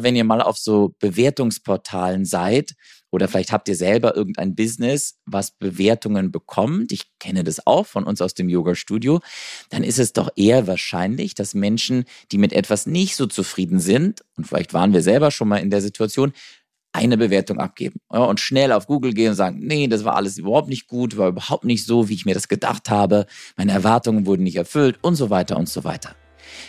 Wenn ihr mal auf so Bewertungsportalen seid oder vielleicht habt ihr selber irgendein Business, was Bewertungen bekommt, ich kenne das auch von uns aus dem Yoga-Studio, dann ist es doch eher wahrscheinlich, dass Menschen, die mit etwas nicht so zufrieden sind, und vielleicht waren wir selber schon mal in der Situation, eine Bewertung abgeben. Ja, und schnell auf Google gehen und sagen, nee, das war alles überhaupt nicht gut, war überhaupt nicht so, wie ich mir das gedacht habe, meine Erwartungen wurden nicht erfüllt und so weiter und so weiter.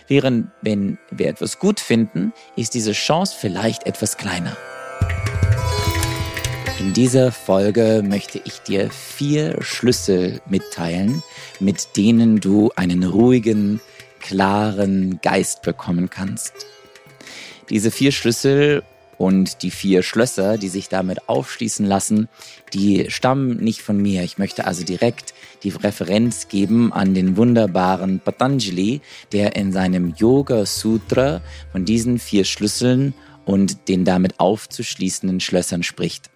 Während wenn wir etwas gut finden, ist diese Chance vielleicht etwas kleiner. In dieser Folge möchte ich dir vier Schlüssel mitteilen, mit denen du einen ruhigen, klaren Geist bekommen kannst. Diese vier Schlüssel und die vier Schlösser, die sich damit aufschließen lassen, die stammen nicht von mir. Ich möchte also direkt die Referenz geben an den wunderbaren Patanjali, der in seinem Yoga Sutra von diesen vier Schlüsseln und den damit aufzuschließenden Schlössern spricht.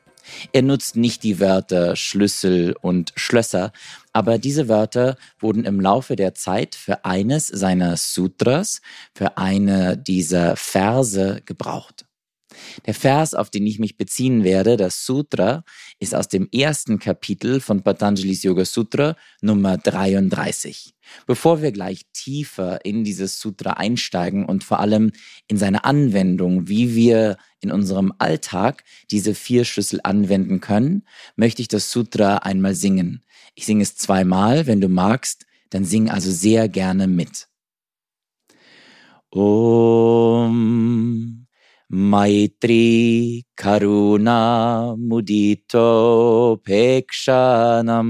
Er nutzt nicht die Wörter Schlüssel und Schlösser, aber diese Wörter wurden im Laufe der Zeit für eines seiner Sutras, für eine dieser Verse gebraucht. Der Vers, auf den ich mich beziehen werde, das Sutra, ist aus dem ersten Kapitel von Patanjali's Yoga Sutra Nummer 33. Bevor wir gleich tiefer in dieses Sutra einsteigen und vor allem in seine Anwendung, wie wir in unserem Alltag diese vier Schlüssel anwenden können, möchte ich das Sutra einmal singen. Ich singe es zweimal, wenn du magst, dann sing also sehr gerne mit. Om मैत्री करुणा मुदितोपेक्षानं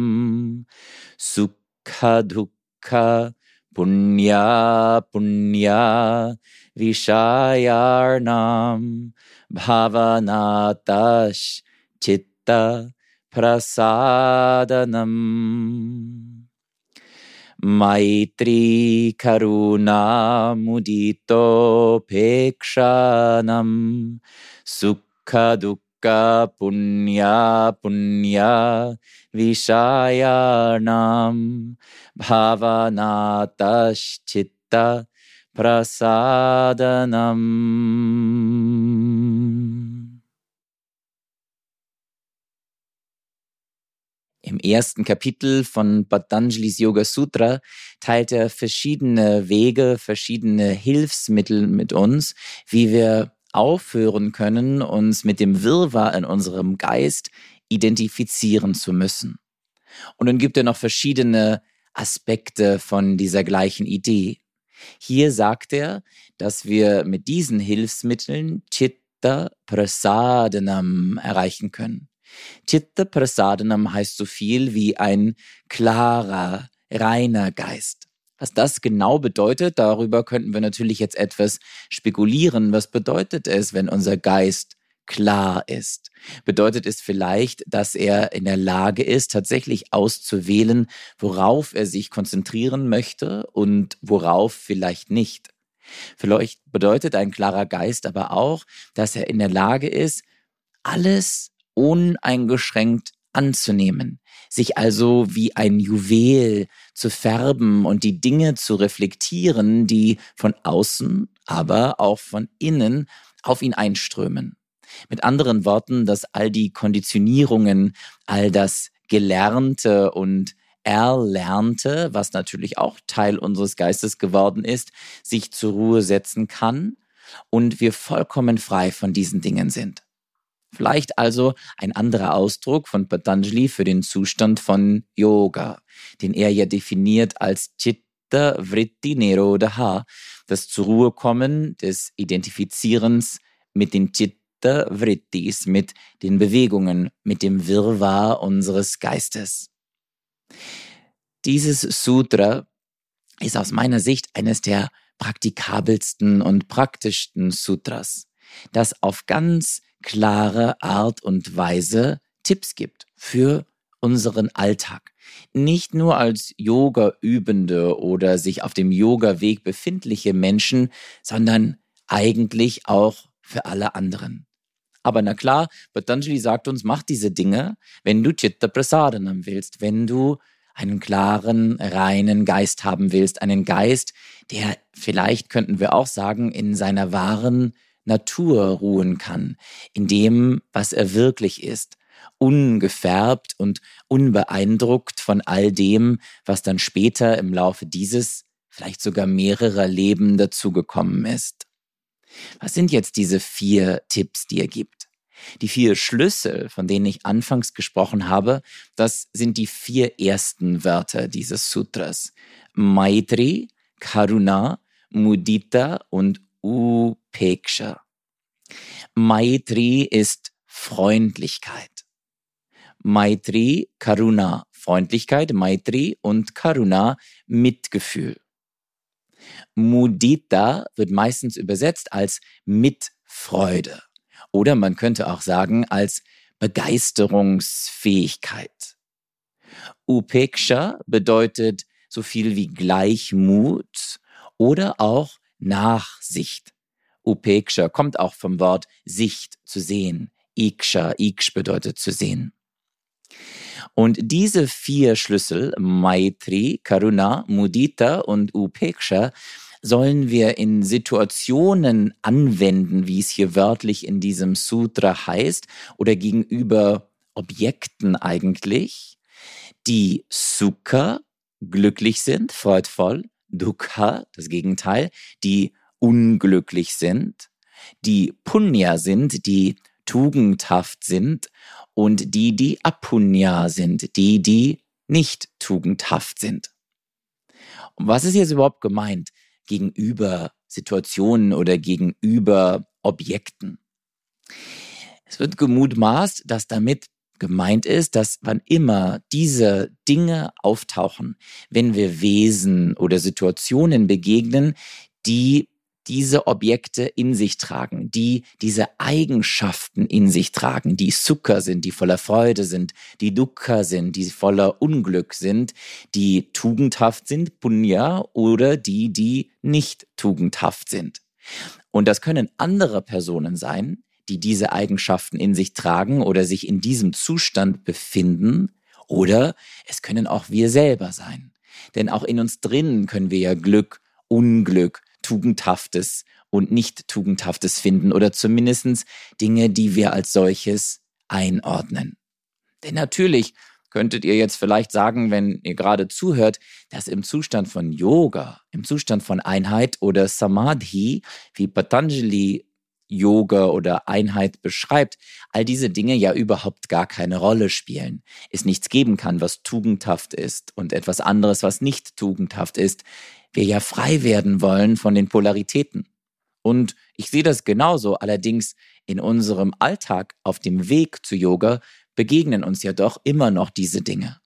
सुखदुःख पुण्या पुण्या विषयार्णां भावनातश्चित्त प्रसादनम् मैत्री खरुणामुदितोपेक्षनं सुखदुःखपुण्या पुण्या विषायाणां भावनातश्चित्तप्रसादनम् Im ersten Kapitel von Patanjali's Yoga Sutra teilt er verschiedene Wege, verschiedene Hilfsmittel mit uns, wie wir aufhören können, uns mit dem Wirrwarr in unserem Geist identifizieren zu müssen. Und dann gibt er noch verschiedene Aspekte von dieser gleichen Idee. Hier sagt er, dass wir mit diesen Hilfsmitteln Chitta Prasadanam erreichen können. Chitta Prasadanam heißt so viel wie ein klarer, reiner Geist. Was das genau bedeutet, darüber könnten wir natürlich jetzt etwas spekulieren. Was bedeutet es, wenn unser Geist klar ist? Bedeutet es vielleicht, dass er in der Lage ist, tatsächlich auszuwählen, worauf er sich konzentrieren möchte und worauf vielleicht nicht? Vielleicht bedeutet ein klarer Geist aber auch, dass er in der Lage ist, alles uneingeschränkt anzunehmen, sich also wie ein Juwel zu färben und die Dinge zu reflektieren, die von außen, aber auch von innen auf ihn einströmen. Mit anderen Worten, dass all die Konditionierungen, all das Gelernte und Erlernte, was natürlich auch Teil unseres Geistes geworden ist, sich zur Ruhe setzen kann und wir vollkommen frei von diesen Dingen sind. Vielleicht also ein anderer Ausdruck von Patanjali für den Zustand von Yoga, den er ja definiert als Chitta Vritti Nirodha, das zur Ruhe kommen des Identifizierens mit den Chitta Vrittis, mit den Bewegungen, mit dem Wirrwarr unseres Geistes. Dieses Sutra ist aus meiner Sicht eines der praktikabelsten und praktischsten Sutras, das auf ganz klare Art und Weise Tipps gibt für unseren Alltag. Nicht nur als Yoga-Übende oder sich auf dem Yoga-Weg befindliche Menschen, sondern eigentlich auch für alle anderen. Aber na klar, Patanjali sagt uns, mach diese Dinge, wenn du Chitta Prasadanam willst, wenn du einen klaren, reinen Geist haben willst, einen Geist, der vielleicht könnten wir auch sagen, in seiner wahren Natur ruhen kann, in dem, was er wirklich ist, ungefärbt und unbeeindruckt von all dem, was dann später im Laufe dieses, vielleicht sogar mehrerer Leben dazugekommen ist. Was sind jetzt diese vier Tipps, die er gibt? Die vier Schlüssel, von denen ich anfangs gesprochen habe, das sind die vier ersten Wörter dieses Sutras. Maitri, Karuna, Mudita und Upeksha. Maitri ist Freundlichkeit. Maitri, Karuna, Freundlichkeit, Maitri und Karuna, Mitgefühl. Mudita wird meistens übersetzt als Mitfreude oder man könnte auch sagen als Begeisterungsfähigkeit. Upeksha bedeutet so viel wie Gleichmut oder auch Nachsicht. Upeksha kommt auch vom Wort Sicht zu sehen. Iksha, Iksh bedeutet zu sehen. Und diese vier Schlüssel, Maitri, Karuna, Mudita und Upeksha, sollen wir in Situationen anwenden, wie es hier wörtlich in diesem Sutra heißt, oder gegenüber Objekten eigentlich, die Sukha, glücklich sind, freudvoll, Dukkha, das Gegenteil, die unglücklich sind, die Punya sind, die tugendhaft sind und die, die Apunya sind, die, die nicht tugendhaft sind. Und was ist jetzt überhaupt gemeint gegenüber Situationen oder gegenüber Objekten? Es wird gemutmaßt, dass damit gemeint ist, dass wann immer diese Dinge auftauchen, wenn wir Wesen oder Situationen begegnen, die diese Objekte in sich tragen, die diese Eigenschaften in sich tragen, die Sukha sind, die voller Freude sind, die Dukkha sind, die voller Unglück sind, die tugendhaft sind, Punya, oder die, die nicht tugendhaft sind. Und das können andere Personen sein, die diese Eigenschaften in sich tragen oder sich in diesem Zustand befinden, oder es können auch wir selber sein. Denn auch in uns drinnen können wir ja Glück, Unglück, Tugendhaftes und nicht Tugendhaftes finden oder zumindest Dinge, die wir als solches einordnen. Denn natürlich könntet ihr jetzt vielleicht sagen, wenn ihr gerade zuhört, dass im Zustand von Yoga, im Zustand von Einheit oder Samadhi, wie Patanjali Yoga oder Einheit beschreibt, all diese Dinge ja überhaupt gar keine Rolle spielen. Es nichts geben kann, was tugendhaft ist und etwas anderes, was nicht tugendhaft ist. Wir ja frei werden wollen von den Polaritäten. Und ich sehe das genauso, allerdings in unserem Alltag auf dem Weg zu Yoga begegnen uns ja doch immer noch diese Dinge.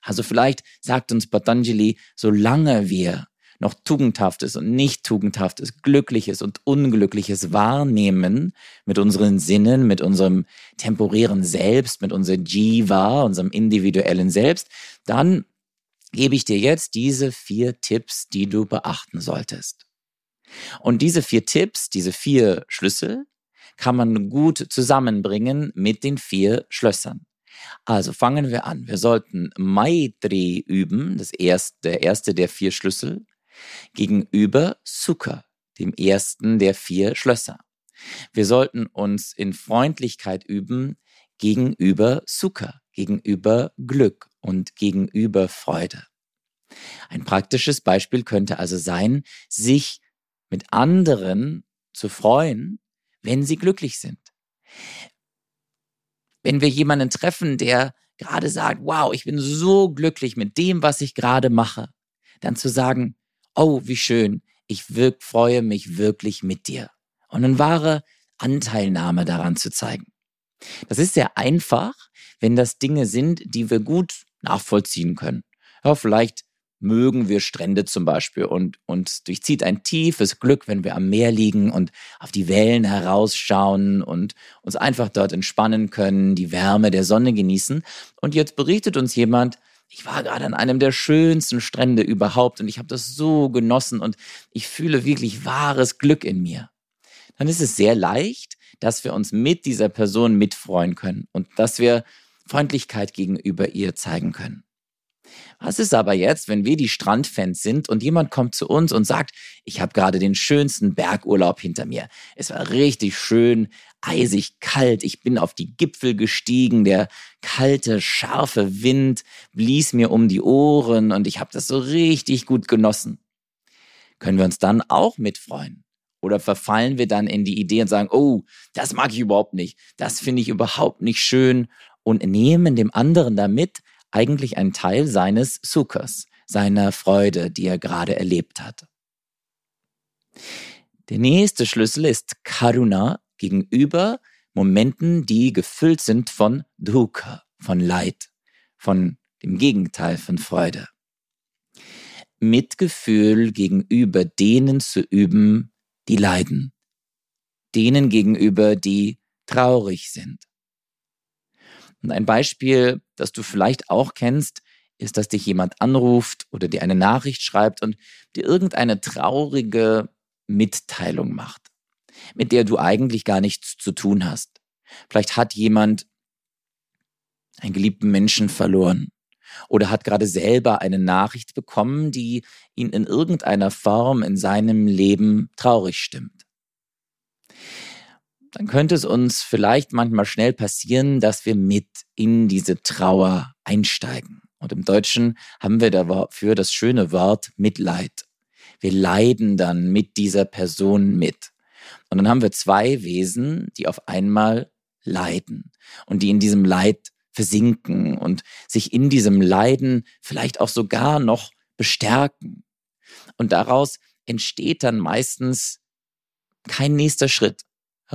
Also vielleicht sagt uns Patanjali, solange wir noch tugendhaftes und nicht tugendhaftes, glückliches und unglückliches wahrnehmen mit unseren Sinnen, mit unserem temporären Selbst, mit unserem Jiva, unserem individuellen Selbst, dann gebe ich dir jetzt diese vier Tipps, die du beachten solltest. Und diese vier Tipps, diese vier Schlüssel, kann man gut zusammenbringen mit den vier Schlössern. Also fangen wir an. Wir sollten Maitri üben, das erste, der erste der vier Schlüssel gegenüber Sukha, dem ersten der vier Schlösser. Wir sollten uns in Freundlichkeit üben gegenüber Sukha, gegenüber Glück und gegenüber Freude. Ein praktisches Beispiel könnte also sein, sich mit anderen zu freuen, wenn sie glücklich sind. Wenn wir jemanden treffen, der gerade sagt, wow, ich bin so glücklich mit dem, was ich gerade mache, dann zu sagen, oh, wie schön, ich wirk, freue mich wirklich mit dir. Und eine wahre Anteilnahme daran zu zeigen. Das ist sehr einfach, wenn das Dinge sind, die wir gut nachvollziehen können. Ja, vielleicht mögen wir Strände zum Beispiel und uns durchzieht ein tiefes Glück, wenn wir am Meer liegen und auf die Wellen herausschauen und uns einfach dort entspannen können, die Wärme der Sonne genießen. Und jetzt berichtet uns jemand, ich war gerade an einem der schönsten Strände überhaupt und ich habe das so genossen und ich fühle wirklich wahres Glück in mir. Dann ist es sehr leicht, dass wir uns mit dieser Person mitfreuen können und dass wir Freundlichkeit gegenüber ihr zeigen können. Was ist aber jetzt, wenn wir die Strandfans sind und jemand kommt zu uns und sagt, ich habe gerade den schönsten Bergurlaub hinter mir. Es war richtig schön, eisig kalt. Ich bin auf die Gipfel gestiegen. Der kalte, scharfe Wind blies mir um die Ohren und ich habe das so richtig gut genossen. Können wir uns dann auch mitfreuen? Oder verfallen wir dann in die Idee und sagen, oh, das mag ich überhaupt nicht, das finde ich überhaupt nicht schön und nehmen dem anderen damit eigentlich einen Teil seines Sukkers, seiner Freude, die er gerade erlebt hat. Der nächste Schlüssel ist Karuna gegenüber Momenten, die gefüllt sind von Dukkha, von Leid, von dem Gegenteil von Freude. Mitgefühl gegenüber denen zu üben, die leiden, denen gegenüber, die traurig sind. Und ein Beispiel, das du vielleicht auch kennst, ist, dass dich jemand anruft oder dir eine Nachricht schreibt und dir irgendeine traurige Mitteilung macht, mit der du eigentlich gar nichts zu tun hast. Vielleicht hat jemand einen geliebten Menschen verloren oder hat gerade selber eine Nachricht bekommen, die ihn in irgendeiner Form in seinem Leben traurig stimmt dann könnte es uns vielleicht manchmal schnell passieren, dass wir mit in diese Trauer einsteigen. Und im Deutschen haben wir dafür das schöne Wort Mitleid. Wir leiden dann mit dieser Person mit. Und dann haben wir zwei Wesen, die auf einmal leiden und die in diesem Leid versinken und sich in diesem Leiden vielleicht auch sogar noch bestärken. Und daraus entsteht dann meistens kein nächster Schritt,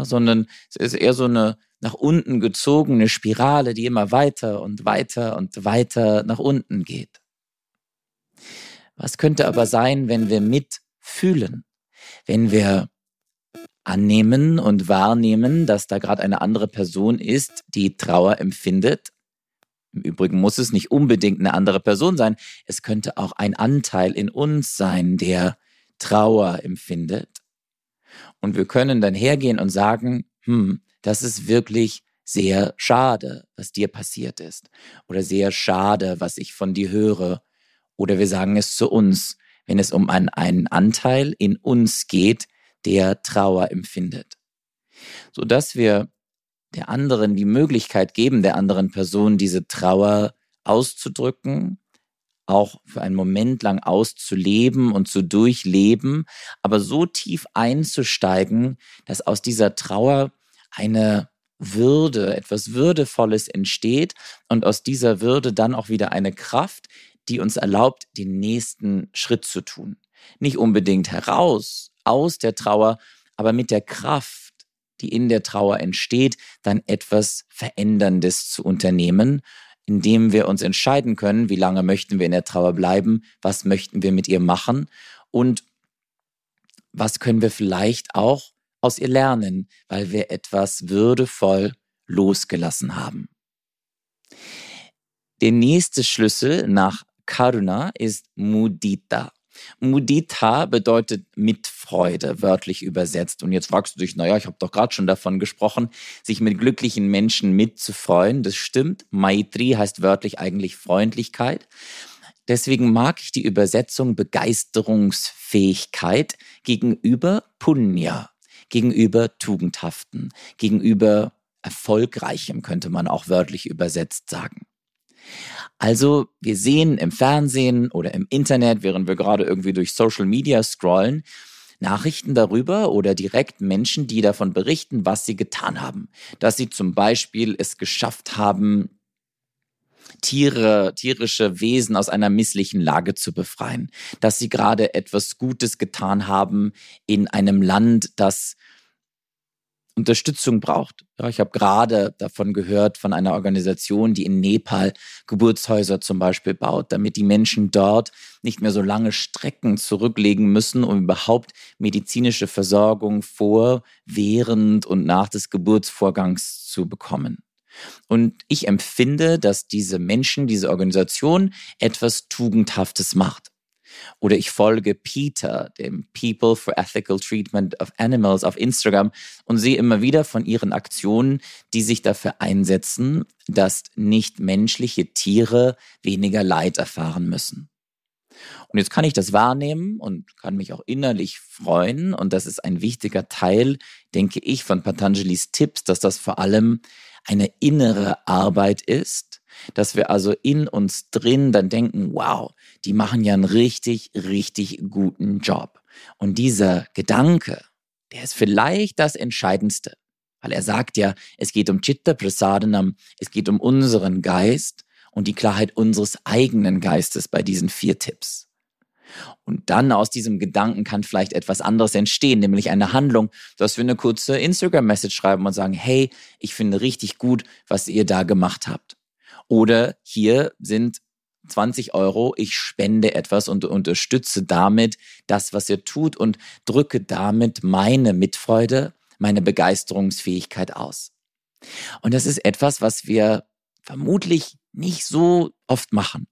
sondern es ist eher so eine nach unten gezogene Spirale, die immer weiter und weiter und weiter nach unten geht. Was könnte aber sein, wenn wir mitfühlen, wenn wir annehmen und wahrnehmen, dass da gerade eine andere Person ist, die Trauer empfindet. Im Übrigen muss es nicht unbedingt eine andere Person sein. Es könnte auch ein Anteil in uns sein, der Trauer empfindet. Und wir können dann hergehen und sagen, hm, das ist wirklich sehr schade, was dir passiert ist. Oder sehr schade, was ich von dir höre. Oder wir sagen es zu uns, wenn es um einen, einen Anteil in uns geht, der Trauer empfindet. Sodass wir der anderen die Möglichkeit geben, der anderen Person diese Trauer auszudrücken, auch für einen Moment lang auszuleben und zu durchleben, aber so tief einzusteigen, dass aus dieser Trauer eine Würde, etwas Würdevolles entsteht und aus dieser Würde dann auch wieder eine Kraft, die uns erlaubt, den nächsten Schritt zu tun. Nicht unbedingt heraus aus der Trauer, aber mit der Kraft, die in der Trauer entsteht, dann etwas Veränderndes zu unternehmen indem wir uns entscheiden können, wie lange möchten wir in der Trauer bleiben, was möchten wir mit ihr machen und was können wir vielleicht auch aus ihr lernen, weil wir etwas würdevoll losgelassen haben. Der nächste Schlüssel nach Karuna ist Mudita. Mudita bedeutet mit Freude, wörtlich übersetzt. Und jetzt fragst du dich, naja, ich habe doch gerade schon davon gesprochen, sich mit glücklichen Menschen mitzufreuen. Das stimmt. Maitri heißt wörtlich eigentlich Freundlichkeit. Deswegen mag ich die Übersetzung Begeisterungsfähigkeit gegenüber Punya, gegenüber Tugendhaften, gegenüber Erfolgreichem, könnte man auch wörtlich übersetzt sagen. Also wir sehen im Fernsehen oder im Internet, während wir gerade irgendwie durch Social Media scrollen, Nachrichten darüber oder direkt Menschen, die davon berichten, was sie getan haben. Dass sie zum Beispiel es geschafft haben, Tiere, tierische Wesen aus einer misslichen Lage zu befreien. Dass sie gerade etwas Gutes getan haben in einem Land, das Unterstützung braucht. Ja, ich habe gerade davon gehört von einer Organisation, die in Nepal Geburtshäuser zum Beispiel baut, damit die Menschen dort nicht mehr so lange Strecken zurücklegen müssen, um überhaupt medizinische Versorgung vor, während und nach des Geburtsvorgangs zu bekommen. Und ich empfinde, dass diese Menschen, diese Organisation etwas Tugendhaftes macht. Oder ich folge Peter, dem People for Ethical Treatment of Animals auf Instagram und sehe immer wieder von ihren Aktionen, die sich dafür einsetzen, dass nicht menschliche Tiere weniger Leid erfahren müssen. Und jetzt kann ich das wahrnehmen und kann mich auch innerlich freuen. Und das ist ein wichtiger Teil, denke ich, von Patanjalis Tipps, dass das vor allem eine innere Arbeit ist, dass wir also in uns drin dann denken, wow, die machen ja einen richtig, richtig guten Job. Und dieser Gedanke, der ist vielleicht das Entscheidendste, weil er sagt ja, es geht um Chitta Prasadanam, es geht um unseren Geist und die Klarheit unseres eigenen Geistes bei diesen vier Tipps. Und dann aus diesem Gedanken kann vielleicht etwas anderes entstehen, nämlich eine Handlung, dass wir eine kurze Instagram-Message schreiben und sagen, hey, ich finde richtig gut, was ihr da gemacht habt. Oder hier sind 20 Euro, ich spende etwas und unterstütze damit das, was ihr tut und drücke damit meine Mitfreude, meine Begeisterungsfähigkeit aus. Und das ist etwas, was wir vermutlich nicht so oft machen.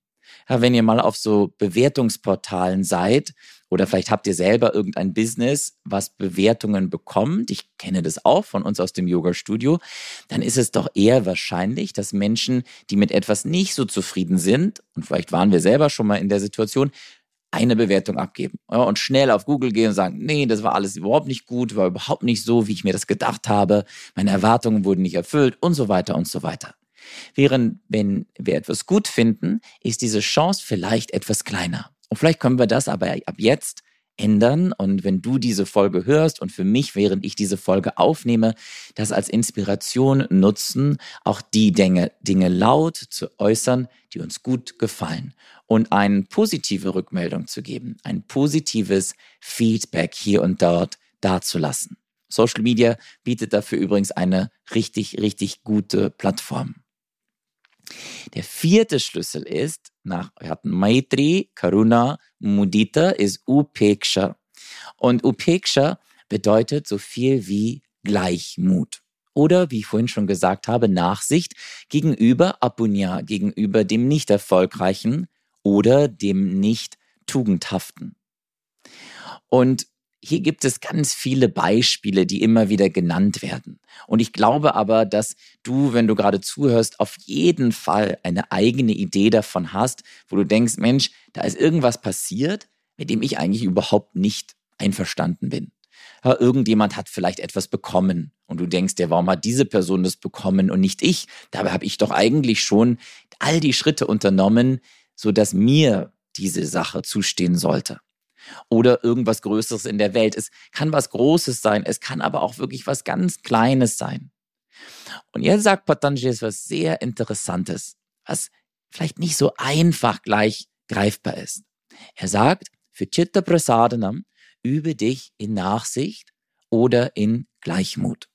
Ja, wenn ihr mal auf so Bewertungsportalen seid oder vielleicht habt ihr selber irgendein Business, was Bewertungen bekommt, ich kenne das auch von uns aus dem Yoga-Studio, dann ist es doch eher wahrscheinlich, dass Menschen, die mit etwas nicht so zufrieden sind, und vielleicht waren wir selber schon mal in der Situation, eine Bewertung abgeben ja, und schnell auf Google gehen und sagen, nee, das war alles überhaupt nicht gut, war überhaupt nicht so, wie ich mir das gedacht habe, meine Erwartungen wurden nicht erfüllt und so weiter und so weiter. Während wenn wir etwas gut finden, ist diese Chance vielleicht etwas kleiner. Und vielleicht können wir das aber ab jetzt ändern. Und wenn du diese Folge hörst und für mich, während ich diese Folge aufnehme, das als Inspiration nutzen, auch die Dinge, Dinge laut zu äußern, die uns gut gefallen und eine positive Rückmeldung zu geben, ein positives Feedback hier und dort dazulassen. Social Media bietet dafür übrigens eine richtig, richtig gute Plattform. Der vierte Schlüssel ist, nach, wir hatten Maitri, Karuna, Mudita, ist Upeksha. Und Upeksha bedeutet so viel wie Gleichmut. Oder, wie ich vorhin schon gesagt habe, Nachsicht gegenüber Apunya, gegenüber dem nicht erfolgreichen oder dem nicht tugendhaften. Und hier gibt es ganz viele Beispiele, die immer wieder genannt werden. Und ich glaube aber, dass du, wenn du gerade zuhörst, auf jeden Fall eine eigene Idee davon hast, wo du denkst, Mensch, da ist irgendwas passiert, mit dem ich eigentlich überhaupt nicht einverstanden bin. Ja, irgendjemand hat vielleicht etwas bekommen und du denkst dir, warum hat diese Person das bekommen und nicht ich? Dabei habe ich doch eigentlich schon all die Schritte unternommen, so dass mir diese Sache zustehen sollte oder irgendwas Größeres in der Welt. Es kann was Großes sein, es kann aber auch wirklich was ganz Kleines sein. Und jetzt sagt Patanjali was sehr Interessantes, was vielleicht nicht so einfach gleich greifbar ist. Er sagt, für Chitta Prasadanam übe dich in Nachsicht oder in Gleichmut.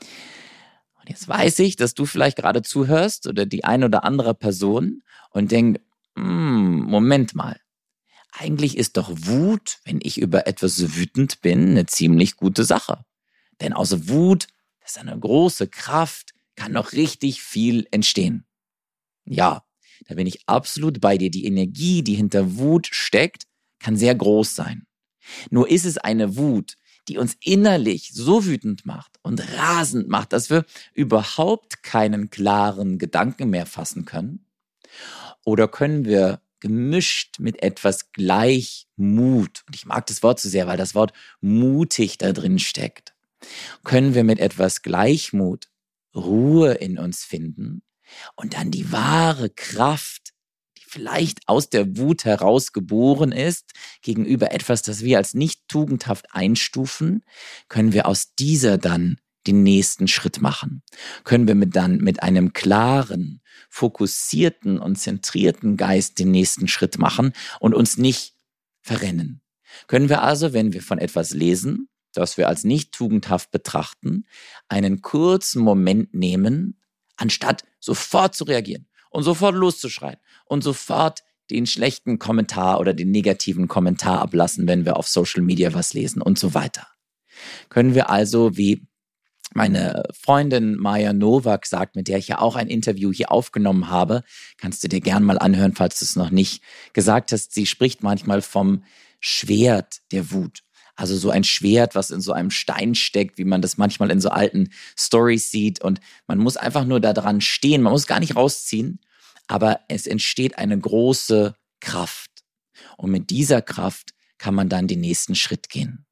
Und jetzt weiß ich, dass du vielleicht gerade zuhörst oder die ein oder andere Person und denkt, hm, Moment mal, eigentlich ist doch Wut, wenn ich über etwas wütend bin, eine ziemlich gute Sache. Denn aus Wut, das ist eine große Kraft, kann noch richtig viel entstehen. Ja, da bin ich absolut bei dir. Die Energie, die hinter Wut steckt, kann sehr groß sein. Nur ist es eine Wut, die uns innerlich so wütend macht und rasend macht, dass wir überhaupt keinen klaren Gedanken mehr fassen können? Oder können wir gemischt mit etwas Gleichmut. Und ich mag das Wort so sehr, weil das Wort mutig da drin steckt. Können wir mit etwas Gleichmut Ruhe in uns finden und dann die wahre Kraft, die vielleicht aus der Wut heraus geboren ist, gegenüber etwas, das wir als nicht tugendhaft einstufen, können wir aus dieser dann den nächsten Schritt machen? Können wir mit dann mit einem klaren, fokussierten und zentrierten Geist den nächsten Schritt machen und uns nicht verrennen? Können wir also, wenn wir von etwas lesen, das wir als nicht tugendhaft betrachten, einen kurzen Moment nehmen, anstatt sofort zu reagieren und sofort loszuschreien und sofort den schlechten Kommentar oder den negativen Kommentar ablassen, wenn wir auf Social Media was lesen und so weiter. Können wir also, wie meine Freundin Maya Nowak sagt, mit der ich ja auch ein Interview hier aufgenommen habe, kannst du dir gern mal anhören, falls du es noch nicht gesagt hast. Sie spricht manchmal vom Schwert der Wut. Also so ein Schwert, was in so einem Stein steckt, wie man das manchmal in so alten Stories sieht. Und man muss einfach nur da dran stehen. Man muss gar nicht rausziehen. Aber es entsteht eine große Kraft. Und mit dieser Kraft kann man dann den nächsten Schritt gehen.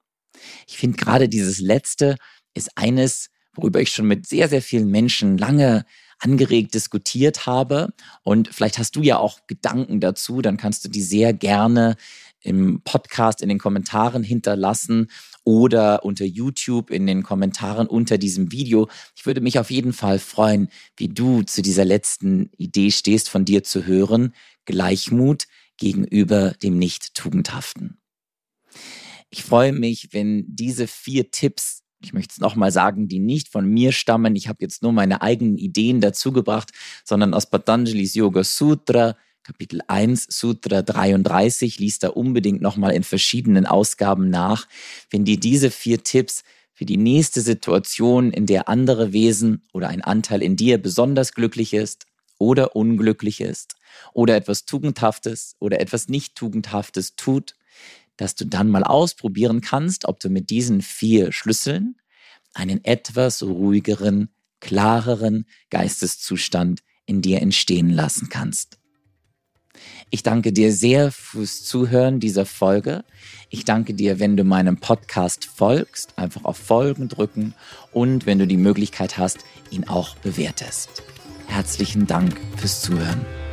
Ich finde gerade dieses letzte ist eines, worüber ich schon mit sehr, sehr vielen Menschen lange angeregt diskutiert habe. Und vielleicht hast du ja auch Gedanken dazu, dann kannst du die sehr gerne im Podcast in den Kommentaren hinterlassen oder unter YouTube in den Kommentaren unter diesem Video. Ich würde mich auf jeden Fall freuen, wie du zu dieser letzten Idee stehst, von dir zu hören. Gleichmut gegenüber dem Nicht-Tugendhaften. Ich freue mich, wenn diese vier Tipps ich möchte es nochmal sagen, die nicht von mir stammen. Ich habe jetzt nur meine eigenen Ideen dazugebracht, sondern aus Patanjali's Yoga Sutra, Kapitel 1, Sutra 33, liest da unbedingt nochmal in verschiedenen Ausgaben nach. Wenn dir diese vier Tipps für die nächste Situation, in der andere Wesen oder ein Anteil in dir besonders glücklich ist oder unglücklich ist oder etwas Tugendhaftes oder etwas Nicht-Tugendhaftes tut, dass du dann mal ausprobieren kannst, ob du mit diesen vier Schlüsseln einen etwas ruhigeren, klareren Geisteszustand in dir entstehen lassen kannst. Ich danke dir sehr fürs Zuhören dieser Folge. Ich danke dir, wenn du meinem Podcast folgst, einfach auf Folgen drücken und wenn du die Möglichkeit hast, ihn auch bewertest. Herzlichen Dank fürs Zuhören.